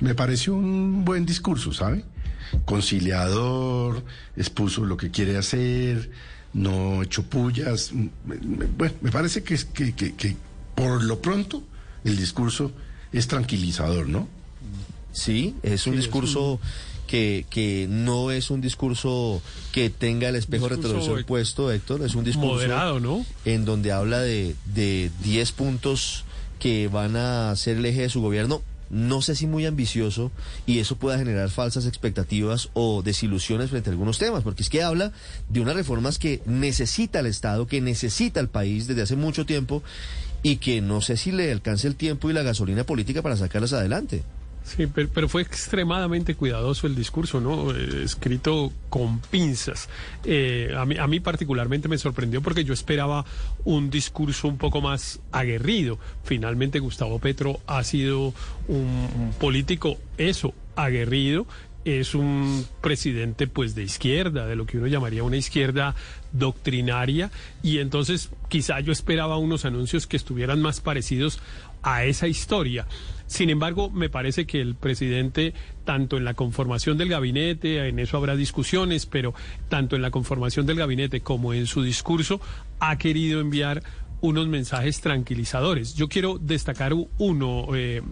Me pareció un buen discurso, ¿sabe? Conciliador, expuso lo que quiere hacer, no echó pullas. Bueno, me parece que, que, que, que por lo pronto el discurso es tranquilizador, ¿no? Sí, es un discurso que, que no es un discurso que tenga el espejo retrovisor puesto, Héctor, es un discurso moderado, ¿no? En donde habla de, de 10 puntos que van a ser el eje de su gobierno. No sé si muy ambicioso y eso pueda generar falsas expectativas o desilusiones frente a algunos temas, porque es que habla de unas reformas que necesita el Estado, que necesita el país desde hace mucho tiempo y que no sé si le alcance el tiempo y la gasolina política para sacarlas adelante. Sí, pero, fue extremadamente cuidadoso el discurso, ¿no? Eh, escrito con pinzas. Eh, a, mí, a mí particularmente me sorprendió porque yo esperaba un discurso un poco más aguerrido. Finalmente Gustavo Petro ha sido un político, eso, aguerrido, es un presidente pues de izquierda, de lo que uno llamaría una izquierda doctrinaria y entonces quizá yo esperaba unos anuncios que estuvieran más parecidos a esa historia. Sin embargo, me parece que el presidente, tanto en la conformación del gabinete, en eso habrá discusiones, pero tanto en la conformación del gabinete como en su discurso, ha querido enviar unos mensajes tranquilizadores. Yo quiero destacar uno, eh,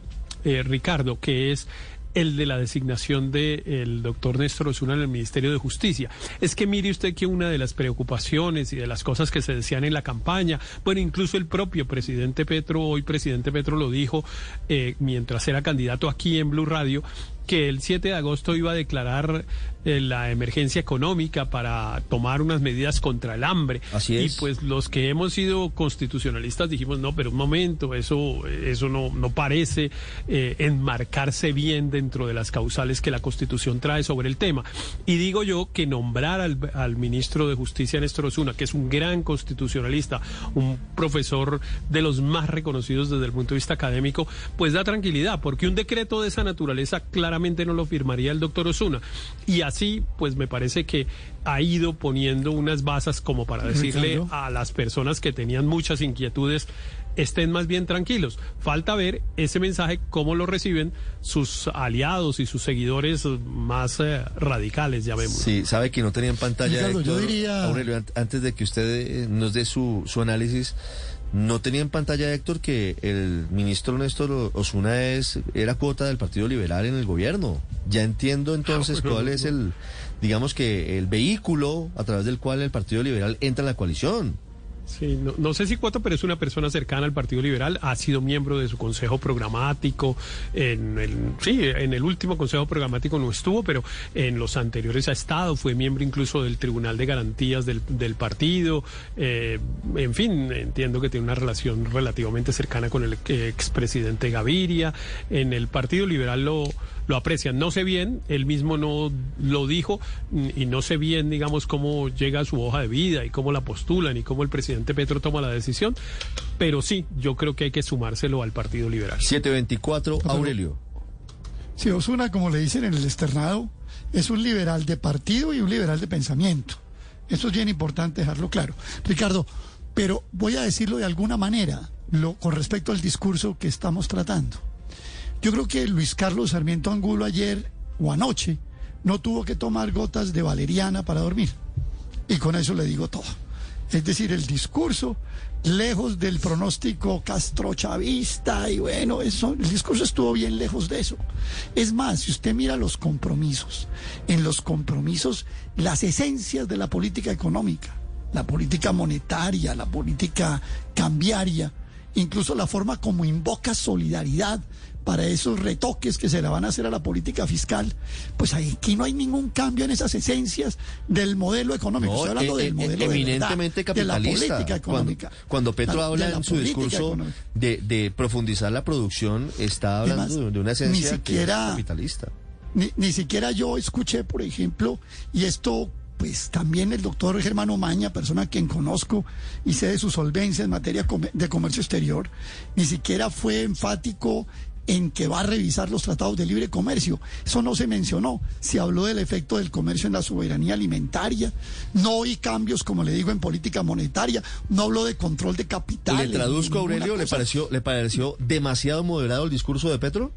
eh, Ricardo, que es el de la designación del doctor Néstor Osuna en el Ministerio de Justicia. Es que mire usted que una de las preocupaciones y de las cosas que se decían en la campaña, bueno, incluso el propio presidente Petro, hoy presidente Petro lo dijo eh, mientras era candidato aquí en Blue Radio, que el 7 de agosto iba a declarar eh, la emergencia económica para tomar unas medidas contra el hambre. Así es. Y pues los que hemos sido constitucionalistas dijimos, no, pero un momento, eso, eso no, no parece eh, enmarcarse bien dentro de las causales que la Constitución trae sobre el tema. Y digo yo que nombrar al, al ministro de Justicia, Néstor Osuna, que es un gran constitucionalista, un profesor de los más reconocidos desde el punto de vista académico, pues da tranquilidad, porque un decreto de esa naturaleza claramente no lo firmaría el doctor Osuna. Y así, pues me parece que ha ido poniendo unas basas como para decirle a las personas que tenían muchas inquietudes, estén más bien tranquilos. Falta ver ese mensaje, cómo lo reciben sus aliados y sus seguidores más eh, radicales, ya vemos. Sí, sabe que no tenían pantalla. yo diría... Aurelio, antes de que usted eh, nos dé su, su análisis, no tenía en pantalla, Héctor, que el ministro Néstor Osuna es, era cuota del Partido Liberal en el gobierno. Ya entiendo entonces cuál es el, digamos que el vehículo a través del cual el Partido Liberal entra en la coalición. Sí, no, sé si Cuoto, pero es una persona cercana al Partido Liberal, ha sido miembro de su consejo programático, en el, sí, en el último consejo programático no estuvo, pero en los anteriores ha estado, fue miembro incluso del Tribunal de Garantías del, del partido, eh, en fin, entiendo que tiene una relación relativamente cercana con el expresidente Gaviria, en el Partido Liberal lo lo aprecian. No sé bien, él mismo no lo dijo y no sé bien, digamos, cómo llega a su hoja de vida y cómo la postulan y cómo el presidente Petro toma la decisión, pero sí, yo creo que hay que sumárselo al Partido Liberal. 724, Aurelio. Sí, Osuna, como le dicen en el externado, es un liberal de partido y un liberal de pensamiento. Eso es bien importante dejarlo claro. Ricardo, pero voy a decirlo de alguna manera lo, con respecto al discurso que estamos tratando. Yo creo que Luis Carlos Sarmiento Angulo ayer o anoche no tuvo que tomar gotas de valeriana para dormir. Y con eso le digo todo. Es decir, el discurso, lejos del pronóstico castrochavista, y bueno, eso, el discurso estuvo bien lejos de eso. Es más, si usted mira los compromisos, en los compromisos, las esencias de la política económica, la política monetaria, la política cambiaria, incluso la forma como invoca solidaridad para esos retoques que se le van a hacer a la política fiscal, pues aquí no hay ningún cambio en esas esencias del modelo económico. Estoy hablando eh, del eh, modelo eminentemente de, la política económica. Cuando, Petro habla en su discurso de, profundizar la producción, está hablando de una esencia siquiera, capitalista. Ni, ni siquiera yo escuché, por ejemplo, y esto pues también el doctor Germano Maña, persona a quien conozco y sé de su solvencia en materia de comercio exterior, ni siquiera fue enfático en que va a revisar los tratados de libre comercio. Eso no se mencionó. Se habló del efecto del comercio en la soberanía alimentaria. No hay cambios, como le digo, en política monetaria. No habló de control de capital. ¿Le traduzco, Aurelio? ¿Le pareció, ¿Le pareció demasiado moderado el discurso de Petro?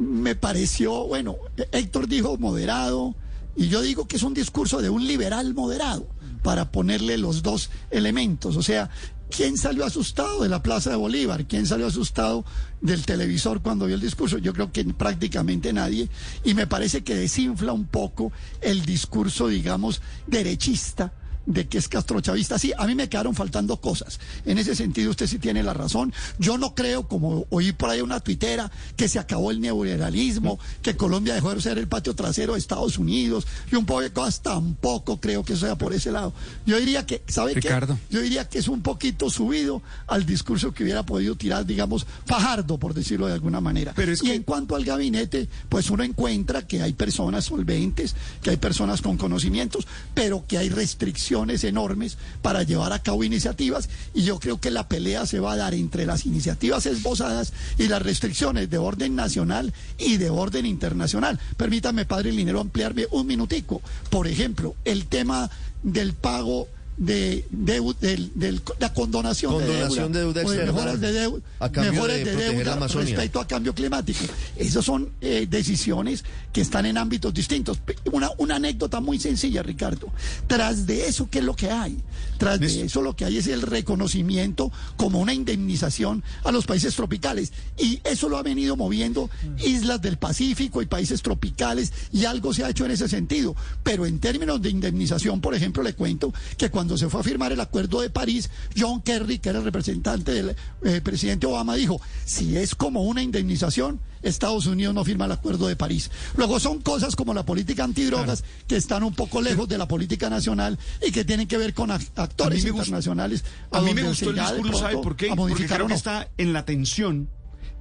me pareció, bueno, Héctor dijo moderado, y yo digo que es un discurso de un liberal moderado, para ponerle los dos elementos. O sea, ¿quién salió asustado de la Plaza de Bolívar? ¿Quién salió asustado del televisor cuando vio el discurso? Yo creo que prácticamente nadie. Y me parece que desinfla un poco el discurso, digamos, derechista de que es castrochavista. Sí, a mí me quedaron faltando cosas. En ese sentido, usted sí tiene la razón. Yo no creo, como oí por ahí una tuitera, que se acabó el neoliberalismo, que Colombia dejó de ser el patio trasero de Estados Unidos y un poco de cosas. Tampoco creo que sea por ese lado. Yo diría que, ¿sabe qué? Yo diría que es un poquito subido al discurso que hubiera podido tirar, digamos, Fajardo, por decirlo de alguna manera. y en cuanto al gabinete, pues uno encuentra que hay personas solventes, que hay personas con conocimientos, pero que hay restricciones enormes para llevar a cabo iniciativas y yo creo que la pelea se va a dar entre las iniciativas esbozadas y las restricciones de orden nacional y de orden internacional. Permítame, padre Linero, ampliarme un minutico. Por ejemplo, el tema del pago de, de, la condonación, de deuda, de mejoras de deuda, mejores de, deuda respecto a cambio climático. Esas son eh, decisiones que están en ámbitos distintos. Una, una anécdota muy sencilla, Ricardo. Tras de eso, ¿qué es lo que hay? Tras de eso lo que hay es el reconocimiento como una indemnización a los países tropicales. Y eso lo ha venido moviendo islas del Pacífico y países tropicales y algo se ha hecho en ese sentido. Pero en términos de indemnización, por ejemplo, le cuento que cuando cuando se fue a firmar el acuerdo de París, John Kerry, que era el representante del eh, presidente Obama, dijo, si es como una indemnización, Estados Unidos no firma el acuerdo de París. Luego son cosas como la política antidrogas que están un poco lejos de la política nacional y que tienen que ver con actores internacionales. A, mí me gustó el discurso, ¿sabe por qué? Porque creo que está en la tensión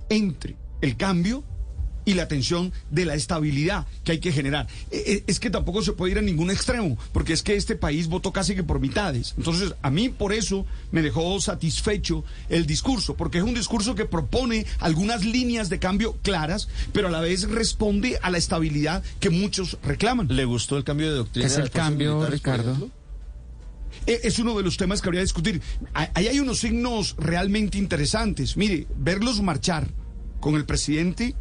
entre el cambio y la tensión de la estabilidad que hay que generar. E, e, es que tampoco se puede ir a ningún extremo, porque es que este país votó casi que por mitades. Entonces, a mí por eso me dejó satisfecho el discurso, porque es un discurso que propone algunas líneas de cambio claras, pero a la vez responde a la estabilidad que muchos reclaman. ¿Le gustó el cambio de doctrina? ¿Qué es el cambio, Ricardo? E, es uno de los temas que habría que discutir. Ahí hay unos signos realmente interesantes. Mire, verlos marchar con el presidente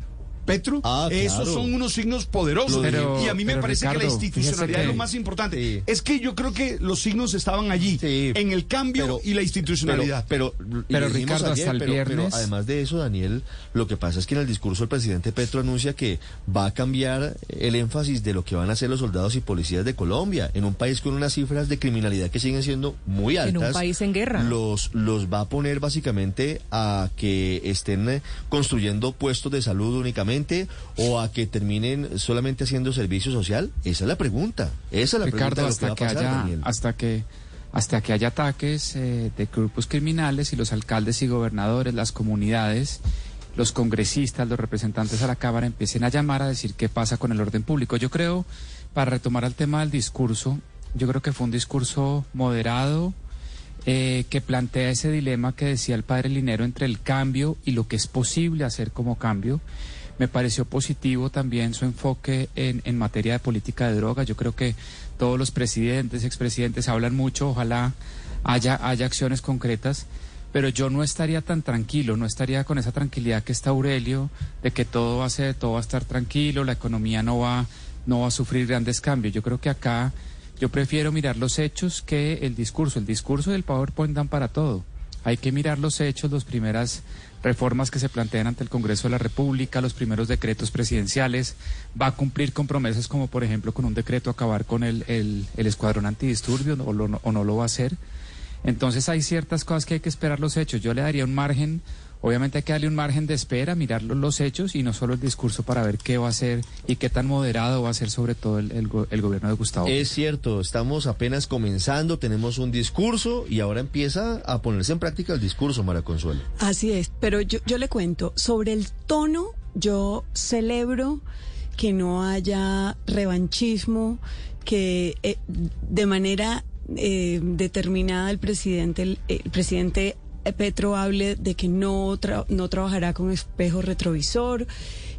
Petro, ah, esos son unos signos poderosos. y a mí me parece que la institucionalidad es lo más importante. Es que yo creo que los signos estaban allí, en el cambio y la institucionalidad. Pero, pero, Ricardo, hasta el viernes. además de eso, Daniel, lo que pasa es que en el discurso el presidente Petro anuncia que va a cambiar el énfasis de lo que van a hacer los soldados y policías de Colombia, en un país con unas cifras de criminalidad que siguen siendo muy altas. En un país en guerra. Los, los va a poner básicamente a que estén construyendo puestos de salud únicamente o a que terminen solamente haciendo servicio social? Esa es la pregunta. Esa es la pregunta hasta que, haya, hasta que hasta que haya ataques eh, de grupos criminales y los alcaldes y gobernadores, las comunidades, los congresistas, los representantes a la Cámara empiecen a llamar a decir qué pasa con el orden público. Yo creo, para retomar el tema del discurso, yo creo que fue un discurso moderado, eh, que plantea ese dilema que decía el padre Linero entre el cambio y lo que es posible hacer como cambio. Me pareció positivo también su enfoque en, en materia de política de drogas. Yo creo que todos los presidentes, expresidentes hablan mucho, ojalá haya, haya acciones concretas pero yo no estaría tan tranquilo, no estaría con esa tranquilidad que está Aurelio, de que todo va a ser, todo va a estar tranquilo, la economía no va, no va a sufrir grandes cambios. Yo creo que acá yo prefiero mirar los hechos que el discurso. El discurso del PowerPoint dan para todo. Hay que mirar los hechos, las primeras reformas que se plantean ante el Congreso de la República, los primeros decretos presidenciales, va a cumplir con promesas como por ejemplo con un decreto acabar con el, el, escuadrón antidisturbios o, o no lo va a hacer. Entonces hay ciertas cosas que hay que esperar los hechos. Yo le daría un margen Obviamente hay que darle un margen de espera, mirar los, hechos y no solo el discurso para ver qué va a hacer y qué tan moderado va a ser sobre todo el, gobierno de Gustavo. Es cierto, estamos apenas comenzando, tenemos un discurso y ahora empieza a ponerse en práctica el discurso, Mara Consuelo. Así es, pero yo, yo le cuento, sobre el tono, yo celebro que no haya revanchismo, que eh, de manera eh, determinada el presidente, el presidente Petro hable de que no, no trabajará con espejo retrovisor,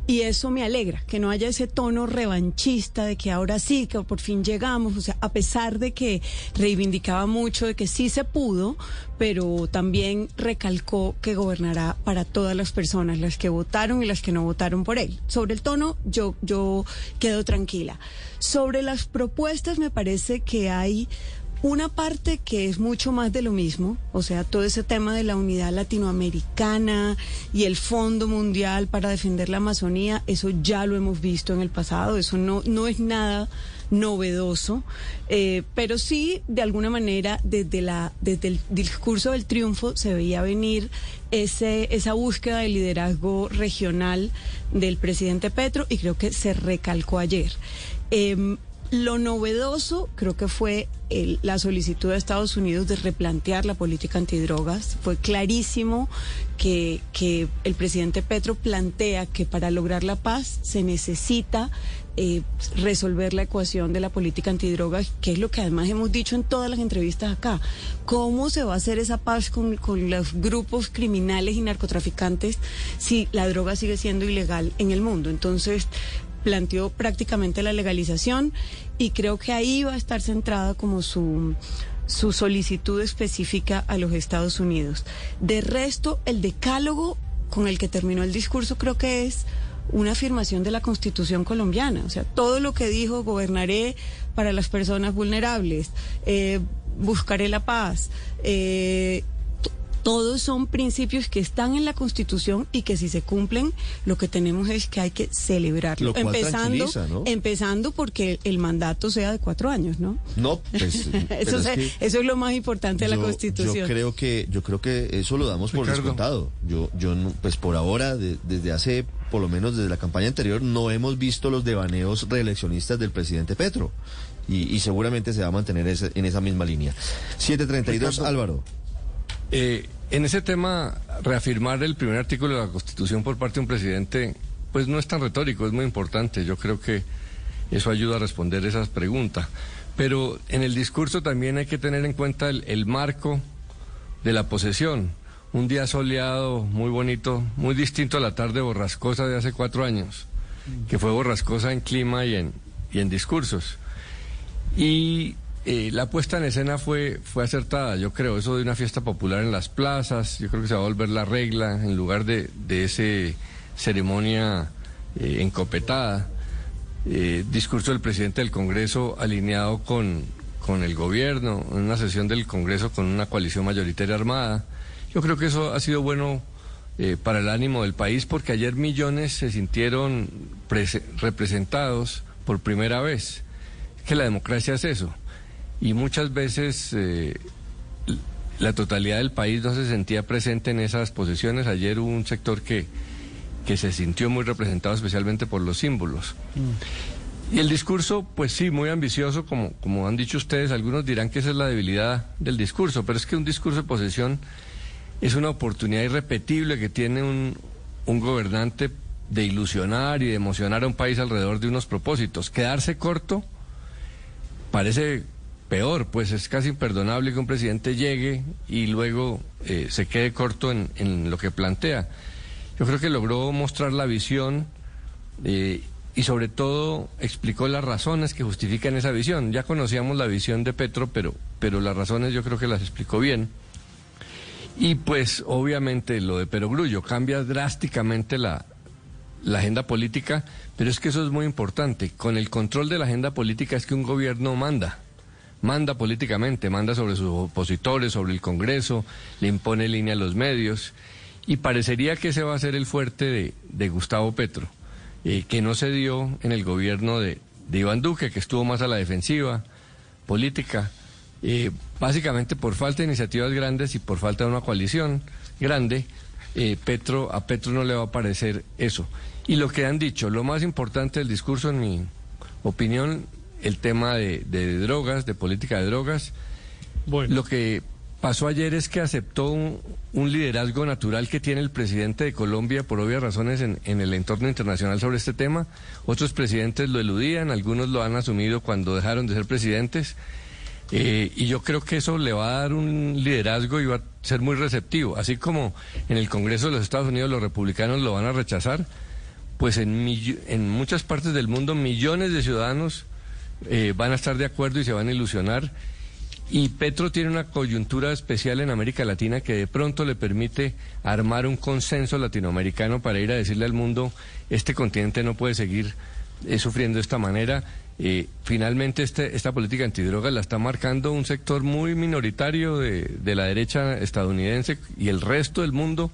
Y eso me alegra, que no haya ese tono revanchista de que ahora sí, que por fin llegamos, o sea, a pesar de que reivindicaba mucho de que sí se pudo, pero también recalcó que gobernará para todas las personas, las que votaron y las que no votaron por él. Sobre el tono, yo, yo quedo tranquila. Sobre las propuestas, me parece que hay una parte que es mucho más de lo mismo, o sea, todo ese tema de la unidad latinoamericana y el Fondo Mundial para defender la Amazonía, eso ya lo hemos visto en el pasado, eso no, no es nada novedoso, eh, pero sí, de alguna manera, desde, la, desde el discurso del triunfo se veía venir ese, esa búsqueda de liderazgo regional del presidente Petro y creo que se recalcó ayer. Em, lo novedoso creo que fue la solicitud de Estados Unidos de replantear la política antidrogas. Fue clarísimo que, que el presidente Petro plantea que para lograr la paz se necesita eh, resolver la ecuación de la política antidrogas, que es lo que además hemos dicho en todas las entrevistas acá. ¿Cómo se va a hacer esa paz con, con los grupos criminales y narcotraficantes si la droga sigue siendo ilegal en el mundo? Entonces, planteó prácticamente la legalización y creo que ahí va a estar centrada como su su solicitud específica a los Estados Unidos. De resto, el decálogo con el que terminó el discurso creo que es una afirmación de la Constitución colombiana. O sea, todo lo que dijo, gobernaré para las personas vulnerables, eh, buscaré la paz, eh, todos son principios que están en la Constitución y que si se cumplen, lo que tenemos es que hay que celebrarlo. empezando, empezando porque el mandato sea de cuatro años, ¿no? No, pues, eso, es eso, es lo más importante de la Constitución. Yo creo que, yo creo que eso lo damos por descontado. Yo, yo, pues por ahora, desde hace, por lo menos desde la campaña anterior, no hemos visto los devaneos reeleccionistas del presidente Petro. Y, seguramente se va a mantener en esa misma línea. 732, Álvaro. Eh, en ese tema, reafirmar el primer artículo de la Constitución por parte de un presidente, pues no es tan retórico, es muy importante. Yo creo que eso ayuda a responder esas preguntas. Pero en el discurso también hay que tener en cuenta el, marco de la posesión. Un día soleado, muy bonito, muy distinto a la tarde borrascosa de hace cuatro años, que fue borrascosa en clima y en, y en discursos. Y eh, la puesta en escena fue, fue acertada, yo creo, eso de una fiesta popular en las plazas, yo creo que se va a volver la regla en lugar de, de esa ceremonia eh, encopetada. Eh, discurso del presidente del Congreso alineado con, con el gobierno, en una sesión del Congreso con una coalición mayoritaria armada. Yo creo que eso ha sido bueno para el ánimo del país porque ayer millones se sintieron representados por primera vez. Que la democracia es eso y muchas veces eh, la totalidad del país no se sentía presente en esas posiciones. Ayer hubo un sector que, que se sintió muy representado especialmente por los símbolos. Mm. Y el discurso, pues sí, muy ambicioso, como, como han dicho ustedes, algunos dirán que esa es la debilidad del discurso, pero es que un discurso de posesión es una oportunidad irrepetible que tiene un, un gobernante de ilusionar y de emocionar a un país alrededor de unos propósitos. Quedarse corto parece peor, pues es casi imperdonable que un presidente llegue y luego eh, se quede corto en, lo que plantea. Yo creo que logró mostrar la visión eh, y sobre todo explicó las razones que justifican esa visión. Ya conocíamos la visión de Petro, pero, pero las razones yo creo que las explicó bien. Y pues obviamente lo de Perogrullo cambia drásticamente la, la agenda política, pero es que eso es muy importante. Con el control de la agenda política es que un gobierno manda manda políticamente, manda sobre sus opositores, sobre el Congreso, le impone línea a los medios, y parecería que ese va a ser el fuerte de, Gustavo Petro, eh, que no se dio en el gobierno de, Iván Duque, que estuvo más a la defensiva política, eh, básicamente por falta de iniciativas grandes y por falta de una coalición grande, eh, Petro, a Petro no le va a parecer eso. Y lo que han dicho, lo más importante del discurso, en mi opinión, el tema de, drogas, de política de drogas. Bueno. Lo que pasó ayer es que aceptó un, liderazgo natural que tiene el presidente de Colombia por obvias razones en, el entorno internacional sobre este tema. Otros presidentes lo eludían, algunos lo han asumido cuando dejaron de ser presidentes. Eh, y yo creo que eso le va a dar un liderazgo y va a ser muy receptivo. Así como en el Congreso de los Estados Unidos los republicanos lo van a rechazar, pues en, en muchas partes del mundo millones de ciudadanos eh, van a estar de acuerdo y se van a ilusionar. Y Petro tiene una coyuntura especial en América Latina que de pronto le permite armar un consenso latinoamericano para ir a decirle al mundo, este continente no puede seguir eh, sufriendo de esta manera. Eh, finalmente este, esta política antidroga la está marcando un sector muy minoritario de, de la derecha estadounidense y el resto del mundo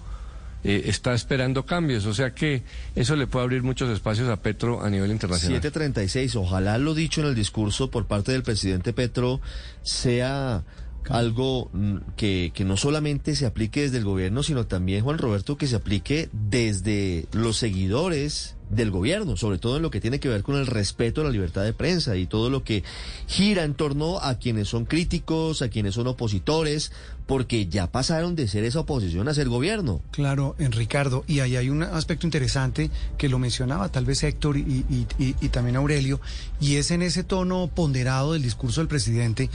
eh, está esperando cambios. O sea que eso le puede abrir muchos espacios a Petro a nivel internacional. 736, ojalá lo dicho en el discurso por parte del presidente Petro sea algo mm, que, que, no solamente se aplique desde el gobierno, sino también, Juan Roberto, que se aplique desde los seguidores del gobierno, sobre todo en lo que tiene que ver con el respeto a la libertad de prensa y todo lo que gira en torno a quienes son críticos, a quienes son opositores, porque ya pasaron de ser esa oposición a ser gobierno. Claro, en Ricardo, y ahí hay un aspecto interesante que lo mencionaba tal vez Héctor y, y también Aurelio, y es en ese tono ponderado del discurso del presidente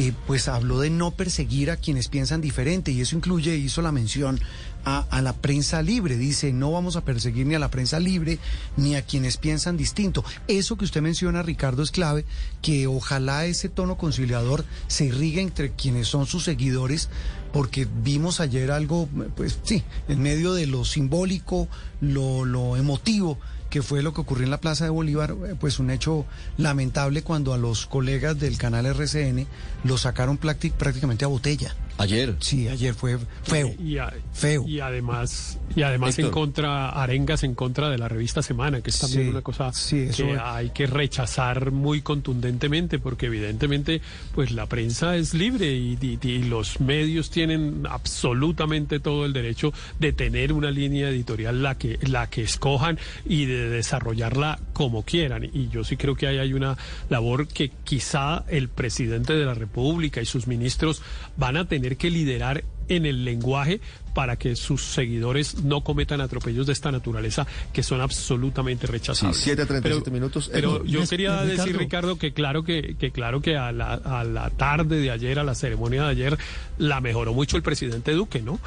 eh, pues habló de no perseguir a quienes piensan diferente y eso incluye, hizo la mención a, a, la prensa libre. Dice, no vamos a perseguir ni a la prensa libre ni a quienes piensan distinto. Eso que usted menciona, Ricardo, es clave, que ojalá ese tono conciliador se irrigue entre quienes son sus seguidores, porque vimos ayer algo, pues sí, en medio de lo simbólico, lo, lo emotivo que fue lo que ocurrió en la Plaza de Bolívar, eh, pues un hecho lamentable cuando a los colegas del canal RCN lo sacaron prácticamente a botella. Ayer. Sí, ayer fue feo. Y, feo. Y además, y además en contra, arengas en contra de la revista Semana, que es también una cosa que hay que rechazar muy contundentemente, porque evidentemente, pues la prensa es libre y, y, los medios tienen absolutamente todo el derecho de tener una línea editorial la que, la que escojan y de desarrollarla como quieran. Y yo sí creo que ahí hay una labor que quizá el presidente de la República y sus ministros van a tener que liderar en el lenguaje para que sus seguidores no cometan atropellos de esta naturaleza que son absolutamente rechazables. Sí, 7 minutos. Pero yo quería decir, Ricardo, que claro que, que claro que a la, a la tarde de ayer, a la ceremonia de ayer, la mejoró mucho el presidente Duque, ¿no?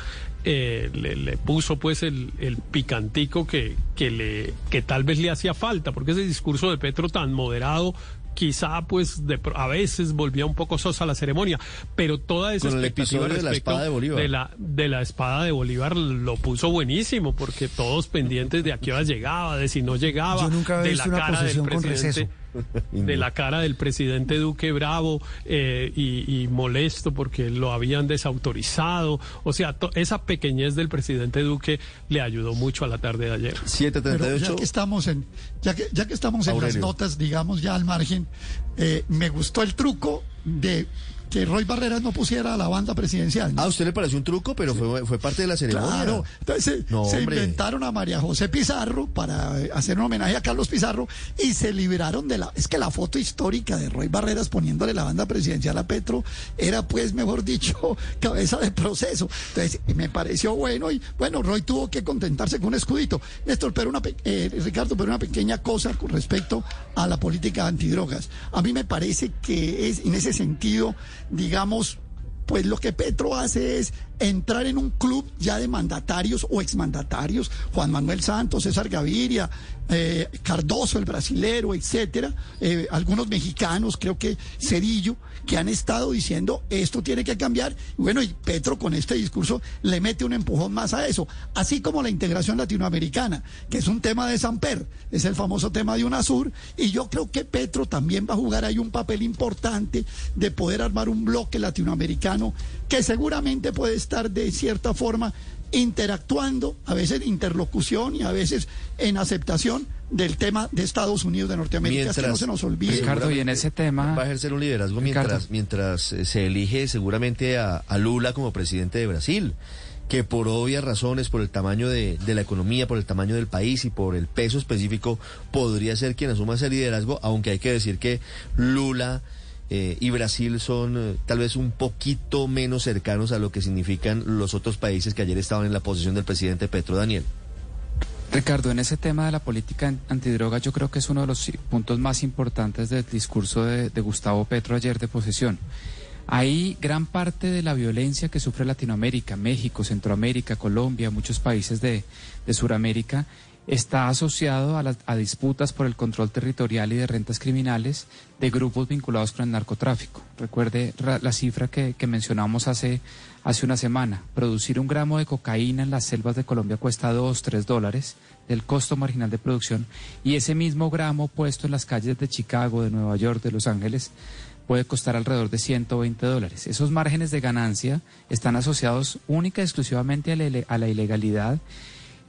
Eh, le, le, puso pues el, el picantico que, que, le, que tal vez le hacía falta, porque ese discurso de Petro tan moderado quizá pues de, a veces volvía un poco sosa la ceremonia, pero toda esa expectativa de la espada de Bolívar. De la, de la espada de Bolívar lo puso buenísimo, porque todos pendientes de a qué hora llegaba, de si no llegaba, de la cara del presidente de la cara del presidente Duque bravo eh, y, molesto porque lo habían desautorizado. O sea, esa pequeñez del presidente Duque le ayudó mucho a la tarde de ayer. 738. ya que estamos en, ya que, ya que estamos en las notas, digamos ya al margen, eh, me gustó el truco de que Roy Barreras no pusiera a la banda presidencial. Ah, a usted le pareció un truco, pero fue, fue parte de la ceremonia. Claro, entonces se inventaron a María José Pizarro para eh, hacer un homenaje a Carlos Pizarro y se libraron de la... Es que la foto histórica de Roy Barreras poniéndole la banda presidencial a Petro era pues, mejor dicho, cabeza de proceso. Entonces me pareció bueno y bueno, Roy tuvo que contentarse con un escudito. Néstor, pero una, eh, Ricardo, pero una pequeña cosa con respecto a la política antidrogas. A mí me parece que es en ese sentido digamos, pues lo que Petro hace es entrar en un club ya de mandatarios o exmandatarios, Juan Manuel Santos, César Gaviria, eh, Cardoso, el brasilero, etcétera, eh, algunos mexicanos, creo que Cedillo, que han estado diciendo esto tiene que cambiar. Bueno, y Petro con este discurso le mete un empujón más a eso, así como la integración latinoamericana, que es un tema de Samper, es el famoso tema de UNASUR, y yo creo que Petro también va a jugar ahí un papel importante de poder armar un bloque latinoamericano que seguramente puede estar de cierta forma interactuando, a veces en interlocución y a veces en aceptación del tema de Estados Unidos de Norteamérica, que no se nos olvide. Ricardo, y en ese tema... Va a ejercer un liderazgo mientras, mientras eh, se elige seguramente a, Lula como presidente de Brasil que por obvias razones, por el tamaño de, de, la economía, por el tamaño del país y por el peso específico, podría ser quien asuma ese liderazgo, aunque hay que decir que Lula eh, y Brasil son eh, tal vez un poquito menos cercanos a lo que significan los otros países que ayer estaban en la posición del presidente Petro Daniel. Ricardo, en ese tema de la política antidroga, yo creo que es uno de los puntos más importantes del discurso de, Gustavo Petro ayer de posesión. Ahí gran parte de la violencia que sufre Latinoamérica, México, Centroamérica, Colombia, muchos países de, de Sudamérica, está asociado a, disputas por el control territorial y de rentas criminales de grupos vinculados con el narcotráfico. Recuerde la cifra que, mencionamos hace, hace una semana. Producir un gramo de cocaína en las selvas de Colombia cuesta 2, 3 dólares del costo marginal de producción y ese mismo gramo puesto en las calles de Chicago, de Nueva York, de Los Ángeles, puede costar alrededor de 120 dólares. Esos márgenes de ganancia están asociados única y exclusivamente a la ilegalidad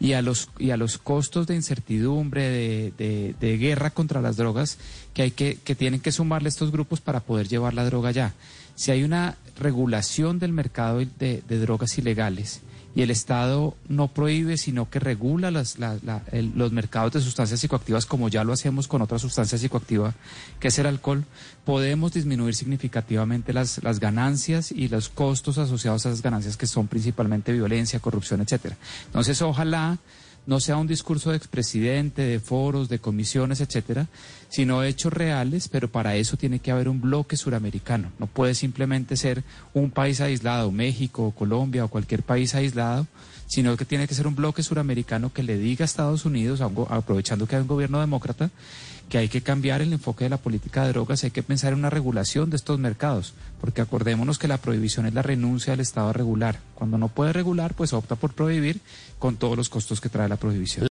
y a los y a los costos de incertidumbre de, de, guerra contra las drogas que hay que que tienen que sumarle estos grupos para poder llevar la droga allá. Si hay una regulación del mercado de, de drogas ilegales y el Estado no prohíbe, sino que regula los mercados de sustancias psicoactivas como ya lo hacemos con otra sustancia psicoactiva, que es el alcohol, podemos disminuir significativamente las, las ganancias y los costos asociados a esas ganancias que son principalmente violencia, corrupción, etcétera. Entonces, ojalá no sea un discurso de expresidente, de foros, de comisiones, etcétera, sino hechos reales, pero para eso tiene que haber un bloque suramericano. No puede simplemente ser un país aislado, México, Colombia o cualquier país aislado, sino que tiene que ser un bloque suramericano que le diga a Estados Unidos, aprovechando que hay un gobierno demócrata, que hay que cambiar el enfoque de la política de drogas, hay que pensar en una regulación de estos mercados, porque acordémonos que la prohibición es la renuncia del Estado a regular. Cuando no puede regular, pues opta por prohibir con todos los costos que trae la prohibición.